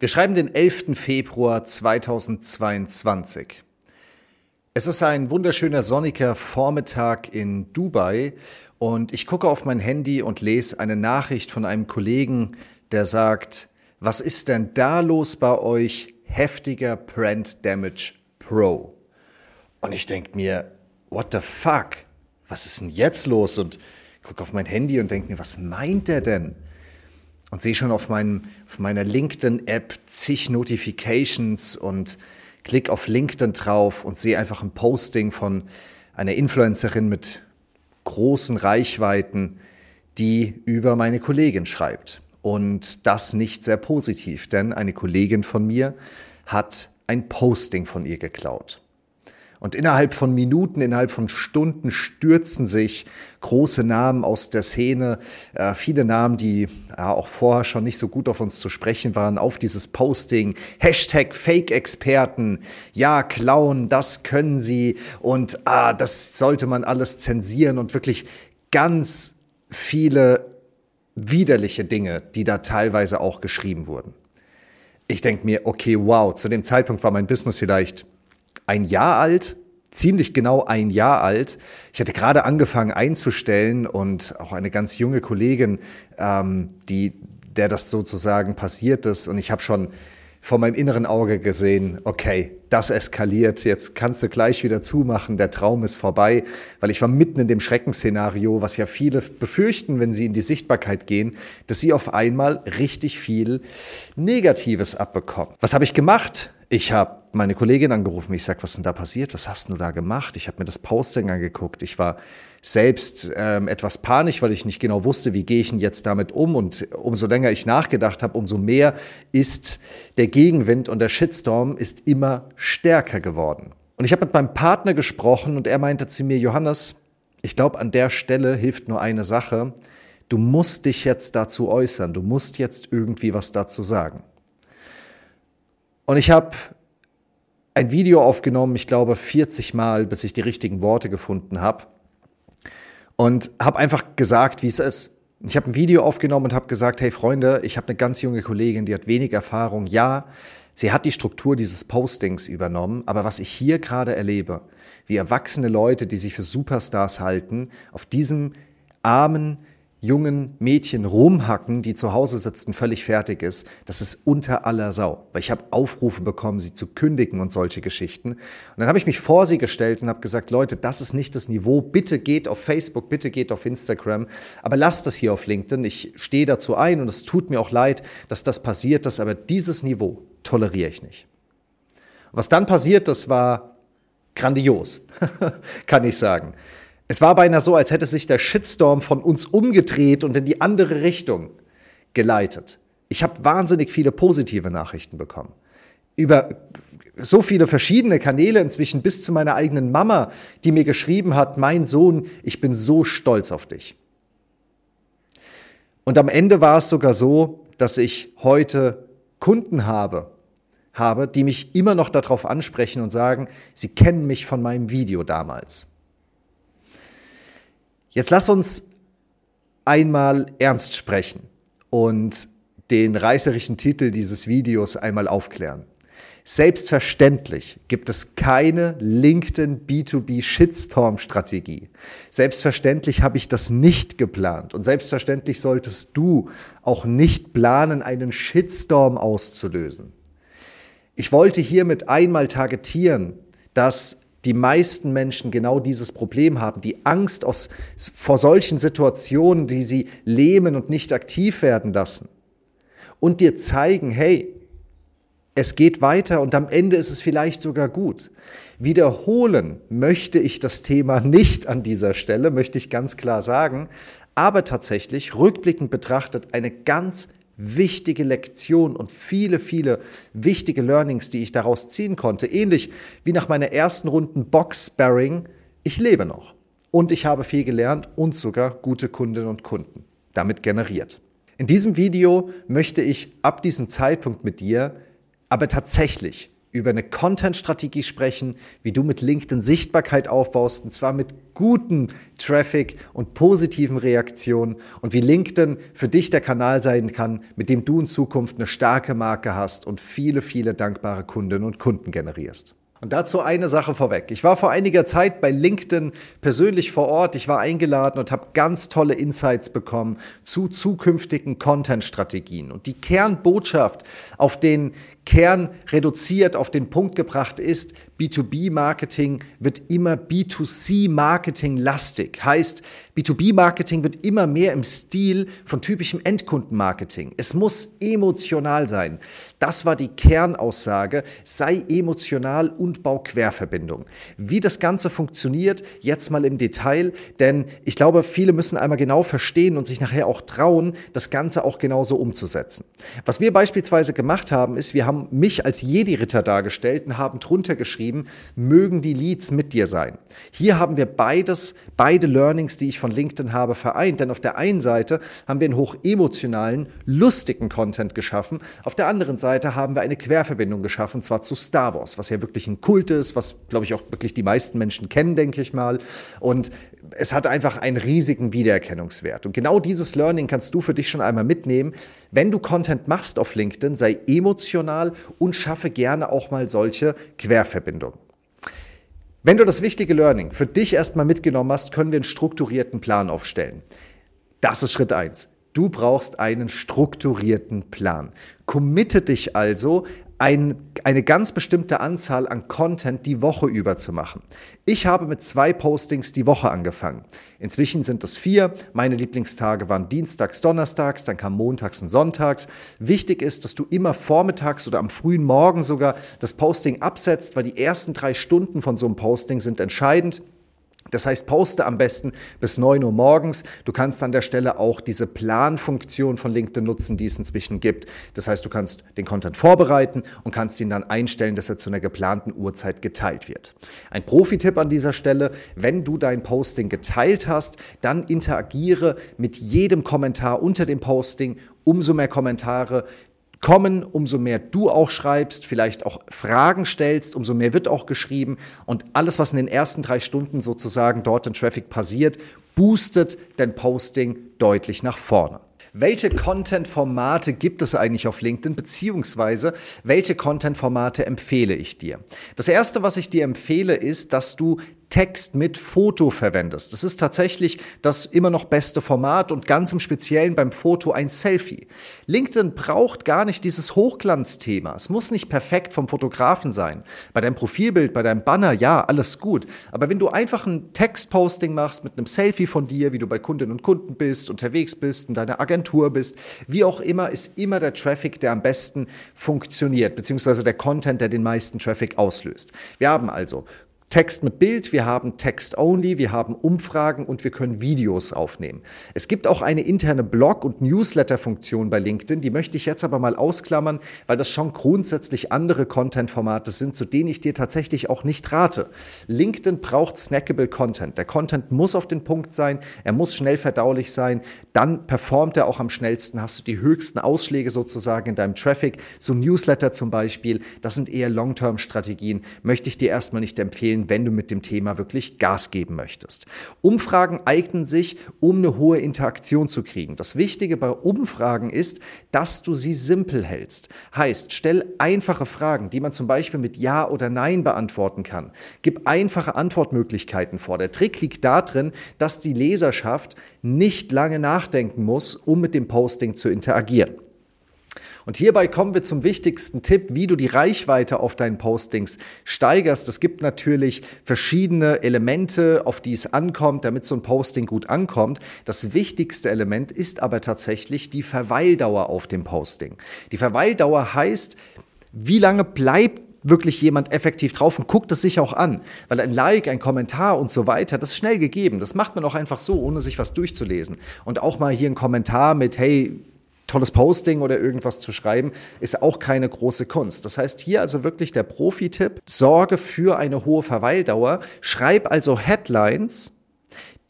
Wir schreiben den 11. Februar 2022. Es ist ein wunderschöner sonniger Vormittag in Dubai und ich gucke auf mein Handy und lese eine Nachricht von einem Kollegen, der sagt, was ist denn da los bei euch? Heftiger Brand Damage Pro. Und ich denke mir, what the fuck? Was ist denn jetzt los? Und gucke auf mein Handy und denke mir, was meint der denn? Und sehe schon auf, meinem, auf meiner LinkedIn-App zig Notifications und klick auf LinkedIn drauf und sehe einfach ein Posting von einer Influencerin mit großen Reichweiten, die über meine Kollegin schreibt. Und das nicht sehr positiv, denn eine Kollegin von mir hat ein Posting von ihr geklaut. Und innerhalb von Minuten, innerhalb von Stunden stürzen sich große Namen aus der Szene, äh, viele Namen, die ja, auch vorher schon nicht so gut auf uns zu sprechen waren, auf dieses Posting. Hashtag Fake-Experten. Ja, klauen, das können sie. Und ah, das sollte man alles zensieren und wirklich ganz viele widerliche Dinge, die da teilweise auch geschrieben wurden. Ich denke mir, okay, wow, zu dem Zeitpunkt war mein Business vielleicht ein Jahr alt, ziemlich genau ein Jahr alt. Ich hatte gerade angefangen einzustellen und auch eine ganz junge Kollegin, ähm, die, der das sozusagen passiert ist. Und ich habe schon vor meinem inneren Auge gesehen, okay, das eskaliert, jetzt kannst du gleich wieder zumachen, der Traum ist vorbei, weil ich war mitten in dem Schreckensszenario, was ja viele befürchten, wenn sie in die Sichtbarkeit gehen, dass sie auf einmal richtig viel Negatives abbekommen. Was habe ich gemacht? Ich habe meine Kollegin angerufen. Ich sag, was ist denn da passiert? Was hast du da gemacht? Ich habe mir das Posting angeguckt. Ich war selbst ähm, etwas panisch, weil ich nicht genau wusste, wie gehe ich denn jetzt damit um. Und umso länger ich nachgedacht habe, umso mehr ist der Gegenwind und der Shitstorm ist immer stärker geworden. Und ich habe mit meinem Partner gesprochen und er meinte zu mir, Johannes, ich glaube, an der Stelle hilft nur eine Sache. Du musst dich jetzt dazu äußern. Du musst jetzt irgendwie was dazu sagen. Und ich habe ein Video aufgenommen, ich glaube 40 Mal, bis ich die richtigen Worte gefunden habe. Und habe einfach gesagt, wie es ist. Ich habe ein Video aufgenommen und habe gesagt, hey Freunde, ich habe eine ganz junge Kollegin, die hat wenig Erfahrung. Ja, sie hat die Struktur dieses Postings übernommen, aber was ich hier gerade erlebe, wie erwachsene Leute, die sich für Superstars halten, auf diesem armen, jungen Mädchen rumhacken, die zu Hause sitzen, völlig fertig ist, das ist unter aller Sau. Weil ich habe Aufrufe bekommen, sie zu kündigen und solche Geschichten. Und dann habe ich mich vor sie gestellt und habe gesagt, Leute, das ist nicht das Niveau. Bitte geht auf Facebook, bitte geht auf Instagram, aber lasst das hier auf LinkedIn. Ich stehe dazu ein und es tut mir auch leid, dass das passiert ist, aber dieses Niveau toleriere ich nicht. Was dann passiert, das war grandios, kann ich sagen. Es war beinahe so, als hätte sich der Shitstorm von uns umgedreht und in die andere Richtung geleitet. Ich habe wahnsinnig viele positive Nachrichten bekommen. Über so viele verschiedene Kanäle inzwischen bis zu meiner eigenen Mama, die mir geschrieben hat, mein Sohn, ich bin so stolz auf dich. Und am Ende war es sogar so, dass ich heute Kunden habe, habe, die mich immer noch darauf ansprechen und sagen, sie kennen mich von meinem Video damals. Jetzt lass uns einmal ernst sprechen und den reißerischen Titel dieses Videos einmal aufklären. Selbstverständlich gibt es keine LinkedIn B2B Shitstorm Strategie. Selbstverständlich habe ich das nicht geplant und selbstverständlich solltest du auch nicht planen, einen Shitstorm auszulösen. Ich wollte hiermit einmal targetieren, dass die meisten Menschen genau dieses Problem haben, die Angst aus, vor solchen Situationen, die sie lähmen und nicht aktiv werden lassen. Und dir zeigen, hey, es geht weiter und am Ende ist es vielleicht sogar gut. Wiederholen möchte ich das Thema nicht an dieser Stelle, möchte ich ganz klar sagen, aber tatsächlich rückblickend betrachtet eine ganz wichtige Lektion und viele, viele wichtige Learnings, die ich daraus ziehen konnte. Ähnlich wie nach meiner ersten Runden Box-Sparring. Ich lebe noch und ich habe viel gelernt und sogar gute Kundinnen und Kunden damit generiert. In diesem Video möchte ich ab diesem Zeitpunkt mit dir aber tatsächlich über eine Content-Strategie sprechen, wie du mit LinkedIn Sichtbarkeit aufbaust, und zwar mit gutem Traffic und positiven Reaktionen und wie LinkedIn für dich der Kanal sein kann, mit dem du in Zukunft eine starke Marke hast und viele, viele dankbare Kundinnen und Kunden generierst. Und dazu eine Sache vorweg. Ich war vor einiger Zeit bei LinkedIn persönlich vor Ort. Ich war eingeladen und habe ganz tolle Insights bekommen zu zukünftigen Content-Strategien. Und die Kernbotschaft, auf den Kern reduziert auf den Punkt gebracht ist, B2B-Marketing wird immer B2C-Marketing lastig. Heißt, B2B-Marketing wird immer mehr im Stil von typischem Endkundenmarketing. Es muss emotional sein. Das war die Kernaussage. Sei emotional und bau Querverbindung. Wie das Ganze funktioniert, jetzt mal im Detail, denn ich glaube, viele müssen einmal genau verstehen und sich nachher auch trauen, das Ganze auch genauso umzusetzen. Was wir beispielsweise gemacht haben, ist, wir haben mich als Jedi-Ritter dargestellt und haben drunter geschrieben, mögen die Leads mit dir sein. Hier haben wir beides, beide Learnings, die ich von LinkedIn habe, vereint. Denn auf der einen Seite haben wir einen hoch emotionalen, lustigen Content geschaffen. Auf der anderen Seite haben wir eine Querverbindung geschaffen, und zwar zu Star Wars, was ja wirklich ein Kult ist, was, glaube ich, auch wirklich die meisten Menschen kennen, denke ich mal. Und es hat einfach einen riesigen Wiedererkennungswert. Und genau dieses Learning kannst du für dich schon einmal mitnehmen. Wenn du Content machst auf LinkedIn, sei emotional und schaffe gerne auch mal solche Querverbindungen. Wenn du das wichtige Learning für dich erstmal mitgenommen hast, können wir einen strukturierten Plan aufstellen. Das ist Schritt eins. Du brauchst einen strukturierten Plan. Committe dich also ein, eine ganz bestimmte Anzahl an Content die Woche über zu machen. Ich habe mit zwei Postings die Woche angefangen. Inzwischen sind es vier. Meine Lieblingstage waren Dienstags, Donnerstags, dann kam Montags und Sonntags. Wichtig ist, dass du immer vormittags oder am frühen Morgen sogar das Posting absetzt, weil die ersten drei Stunden von so einem Posting sind entscheidend. Das heißt, poste am besten bis 9 Uhr morgens. Du kannst an der Stelle auch diese Planfunktion von LinkedIn nutzen, die es inzwischen gibt. Das heißt, du kannst den Content vorbereiten und kannst ihn dann einstellen, dass er zu einer geplanten Uhrzeit geteilt wird. Ein Profi-Tipp an dieser Stelle, wenn du dein Posting geteilt hast, dann interagiere mit jedem Kommentar unter dem Posting. Umso mehr Kommentare, kommen, umso mehr du auch schreibst, vielleicht auch Fragen stellst, umso mehr wird auch geschrieben und alles, was in den ersten drei Stunden sozusagen dort in Traffic passiert, boostet dein Posting deutlich nach vorne. Welche Content-Formate gibt es eigentlich auf LinkedIn, beziehungsweise welche Content-Formate empfehle ich dir? Das erste, was ich dir empfehle, ist, dass du Text mit Foto verwendest. Das ist tatsächlich das immer noch beste Format und ganz im Speziellen beim Foto ein Selfie. LinkedIn braucht gar nicht dieses Hochglanzthema. Es muss nicht perfekt vom Fotografen sein. Bei deinem Profilbild, bei deinem Banner, ja, alles gut. Aber wenn du einfach ein Textposting machst mit einem Selfie von dir, wie du bei Kundinnen und Kunden bist, unterwegs bist, in deiner Agentur bist, wie auch immer, ist immer der Traffic, der am besten funktioniert, beziehungsweise der Content, der den meisten Traffic auslöst. Wir haben also Text mit Bild, wir haben Text Only, wir haben Umfragen und wir können Videos aufnehmen. Es gibt auch eine interne Blog- und Newsletter-Funktion bei LinkedIn, die möchte ich jetzt aber mal ausklammern, weil das schon grundsätzlich andere Content-Formate sind, zu denen ich dir tatsächlich auch nicht rate. LinkedIn braucht snackable Content. Der Content muss auf den Punkt sein, er muss schnell verdaulich sein, dann performt er auch am schnellsten, hast du die höchsten Ausschläge sozusagen in deinem Traffic. So Newsletter zum Beispiel, das sind eher Long-Term-Strategien, möchte ich dir erstmal nicht empfehlen empfehlen, wenn du mit dem Thema wirklich Gas geben möchtest. Umfragen eignen sich, um eine hohe Interaktion zu kriegen. Das Wichtige bei Umfragen ist, dass du sie simpel hältst. Heißt, stell einfache Fragen, die man zum Beispiel mit Ja oder Nein beantworten kann. Gib einfache Antwortmöglichkeiten vor. Der Trick liegt darin, dass die Leserschaft nicht lange nachdenken muss, um mit dem Posting zu interagieren. Und hierbei kommen wir zum wichtigsten Tipp, wie du die Reichweite auf deinen Postings steigerst. Es gibt natürlich verschiedene Elemente, auf die es ankommt, damit so ein Posting gut ankommt. Das wichtigste Element ist aber tatsächlich die Verweildauer auf dem Posting. Die Verweildauer heißt, wie lange bleibt wirklich jemand effektiv drauf und guckt es sich auch an. Weil ein Like, ein Kommentar und so weiter, das ist schnell gegeben. Das macht man auch einfach so, ohne sich was durchzulesen. Und auch mal hier ein Kommentar mit, hey, tolles Posting oder irgendwas zu schreiben, ist auch keine große Kunst. Das heißt hier also wirklich der Profi-Tipp, sorge für eine hohe Verweildauer, schreib also Headlines,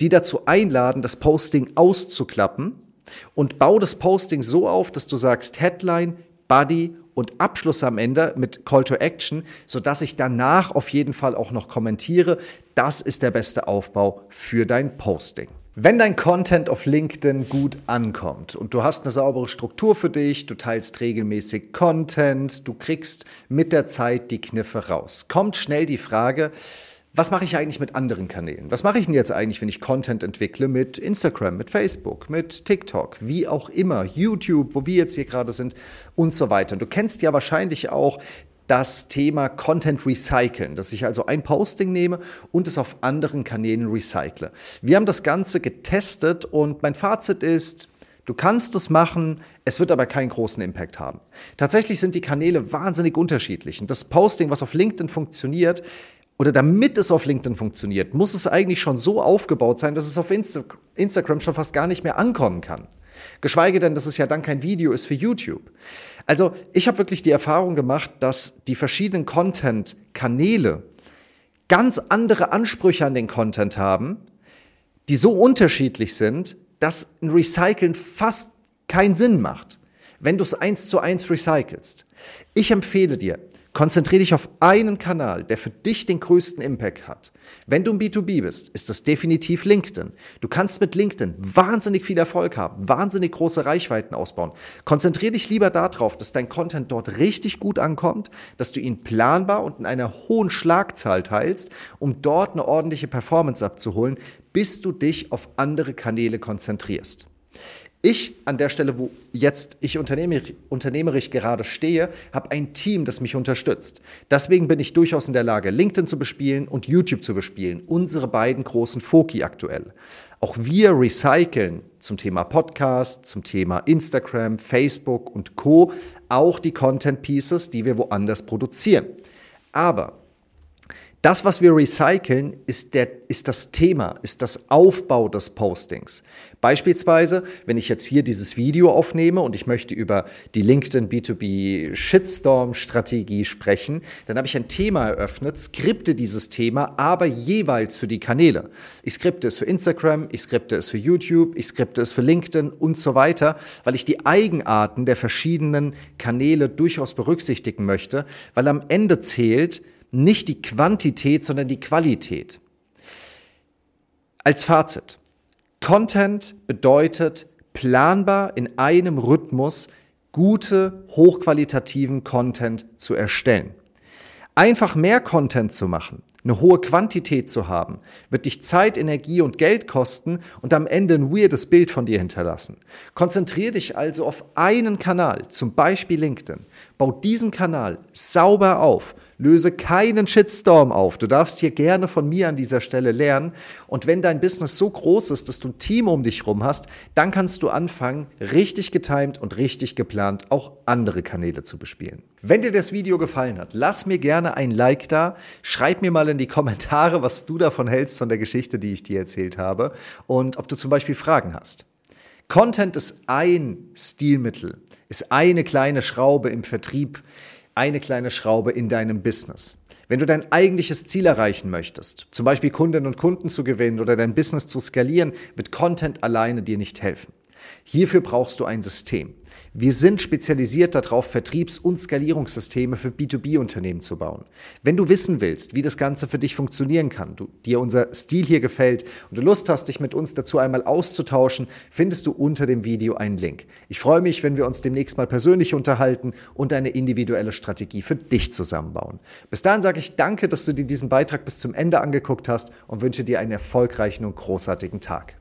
die dazu einladen, das Posting auszuklappen und bau das Posting so auf, dass du sagst Headline, Body und Abschluss am Ende mit Call to Action, sodass ich danach auf jeden Fall auch noch kommentiere. Das ist der beste Aufbau für dein Posting. Wenn dein Content auf LinkedIn gut ankommt und du hast eine saubere Struktur für dich, du teilst regelmäßig Content, du kriegst mit der Zeit die Kniffe raus, kommt schnell die Frage, was mache ich eigentlich mit anderen Kanälen? Was mache ich denn jetzt eigentlich, wenn ich Content entwickle mit Instagram, mit Facebook, mit TikTok, wie auch immer, YouTube, wo wir jetzt hier gerade sind und so weiter. Und du kennst ja wahrscheinlich auch das Thema Content Recyceln, dass ich also ein Posting nehme und es auf anderen Kanälen recycle. Wir haben das Ganze getestet und mein Fazit ist, Du kannst es machen, es wird aber keinen großen Impact haben. Tatsächlich sind die Kanäle wahnsinnig unterschiedlich. Und das Posting, was auf LinkedIn funktioniert, oder damit es auf LinkedIn funktioniert, muss es eigentlich schon so aufgebaut sein, dass es auf Insta Instagram schon fast gar nicht mehr ankommen kann. Geschweige denn, dass es ja dann kein Video ist für YouTube. Also ich habe wirklich die Erfahrung gemacht, dass die verschiedenen Content-Kanäle ganz andere Ansprüche an den Content haben, die so unterschiedlich sind, dass ein Recyceln fast keinen Sinn macht, wenn du es eins zu eins recycelst. Ich empfehle dir, Konzentriere dich auf einen Kanal, der für dich den größten Impact hat. Wenn du ein B2B bist, ist das definitiv LinkedIn. Du kannst mit LinkedIn wahnsinnig viel Erfolg haben, wahnsinnig große Reichweiten ausbauen. Konzentriere dich lieber darauf, dass dein Content dort richtig gut ankommt, dass du ihn planbar und in einer hohen Schlagzahl teilst, um dort eine ordentliche Performance abzuholen, bis du dich auf andere Kanäle konzentrierst. Ich an der Stelle, wo jetzt ich unternehmerisch, unternehmerisch gerade stehe, habe ein Team, das mich unterstützt. Deswegen bin ich durchaus in der Lage, LinkedIn zu bespielen und YouTube zu bespielen, unsere beiden großen Foki aktuell. Auch wir recyceln zum Thema Podcast, zum Thema Instagram, Facebook und Co. auch die Content Pieces, die wir woanders produzieren. Aber das, was wir recyceln, ist, der, ist das Thema, ist das Aufbau des Postings. Beispielsweise, wenn ich jetzt hier dieses Video aufnehme und ich möchte über die LinkedIn B2B Shitstorm Strategie sprechen, dann habe ich ein Thema eröffnet, skripte dieses Thema, aber jeweils für die Kanäle. Ich skripte es für Instagram, ich skripte es für YouTube, ich skripte es für LinkedIn und so weiter, weil ich die Eigenarten der verschiedenen Kanäle durchaus berücksichtigen möchte, weil am Ende zählt, nicht die Quantität, sondern die Qualität. Als Fazit. Content bedeutet planbar in einem Rhythmus gute, hochqualitativen Content zu erstellen. Einfach mehr Content zu machen, eine hohe Quantität zu haben, wird dich Zeit, Energie und Geld kosten und am Ende ein weirdes Bild von dir hinterlassen. Konzentriere dich also auf einen Kanal, zum Beispiel LinkedIn. Bau diesen Kanal sauber auf löse keinen Shitstorm auf. Du darfst hier gerne von mir an dieser Stelle lernen. Und wenn dein Business so groß ist, dass du ein Team um dich rum hast, dann kannst du anfangen, richtig getimt und richtig geplant auch andere Kanäle zu bespielen. Wenn dir das Video gefallen hat, lass mir gerne ein Like da. Schreib mir mal in die Kommentare, was du davon hältst von der Geschichte, die ich dir erzählt habe und ob du zum Beispiel Fragen hast. Content ist ein Stilmittel, ist eine kleine Schraube im Vertrieb, eine kleine Schraube in deinem Business. Wenn du dein eigentliches Ziel erreichen möchtest, zum Beispiel Kundinnen und Kunden zu gewinnen oder dein Business zu skalieren, wird Content alleine dir nicht helfen. Hierfür brauchst du ein System. Wir sind spezialisiert darauf, Vertriebs- und Skalierungssysteme für B2B-Unternehmen zu bauen. Wenn du wissen willst, wie das Ganze für dich funktionieren kann, du, dir unser Stil hier gefällt und du Lust hast, dich mit uns dazu einmal auszutauschen, findest du unter dem Video einen Link. Ich freue mich, wenn wir uns demnächst mal persönlich unterhalten und eine individuelle Strategie für dich zusammenbauen. Bis dahin sage ich danke, dass du dir diesen Beitrag bis zum Ende angeguckt hast und wünsche dir einen erfolgreichen und großartigen Tag.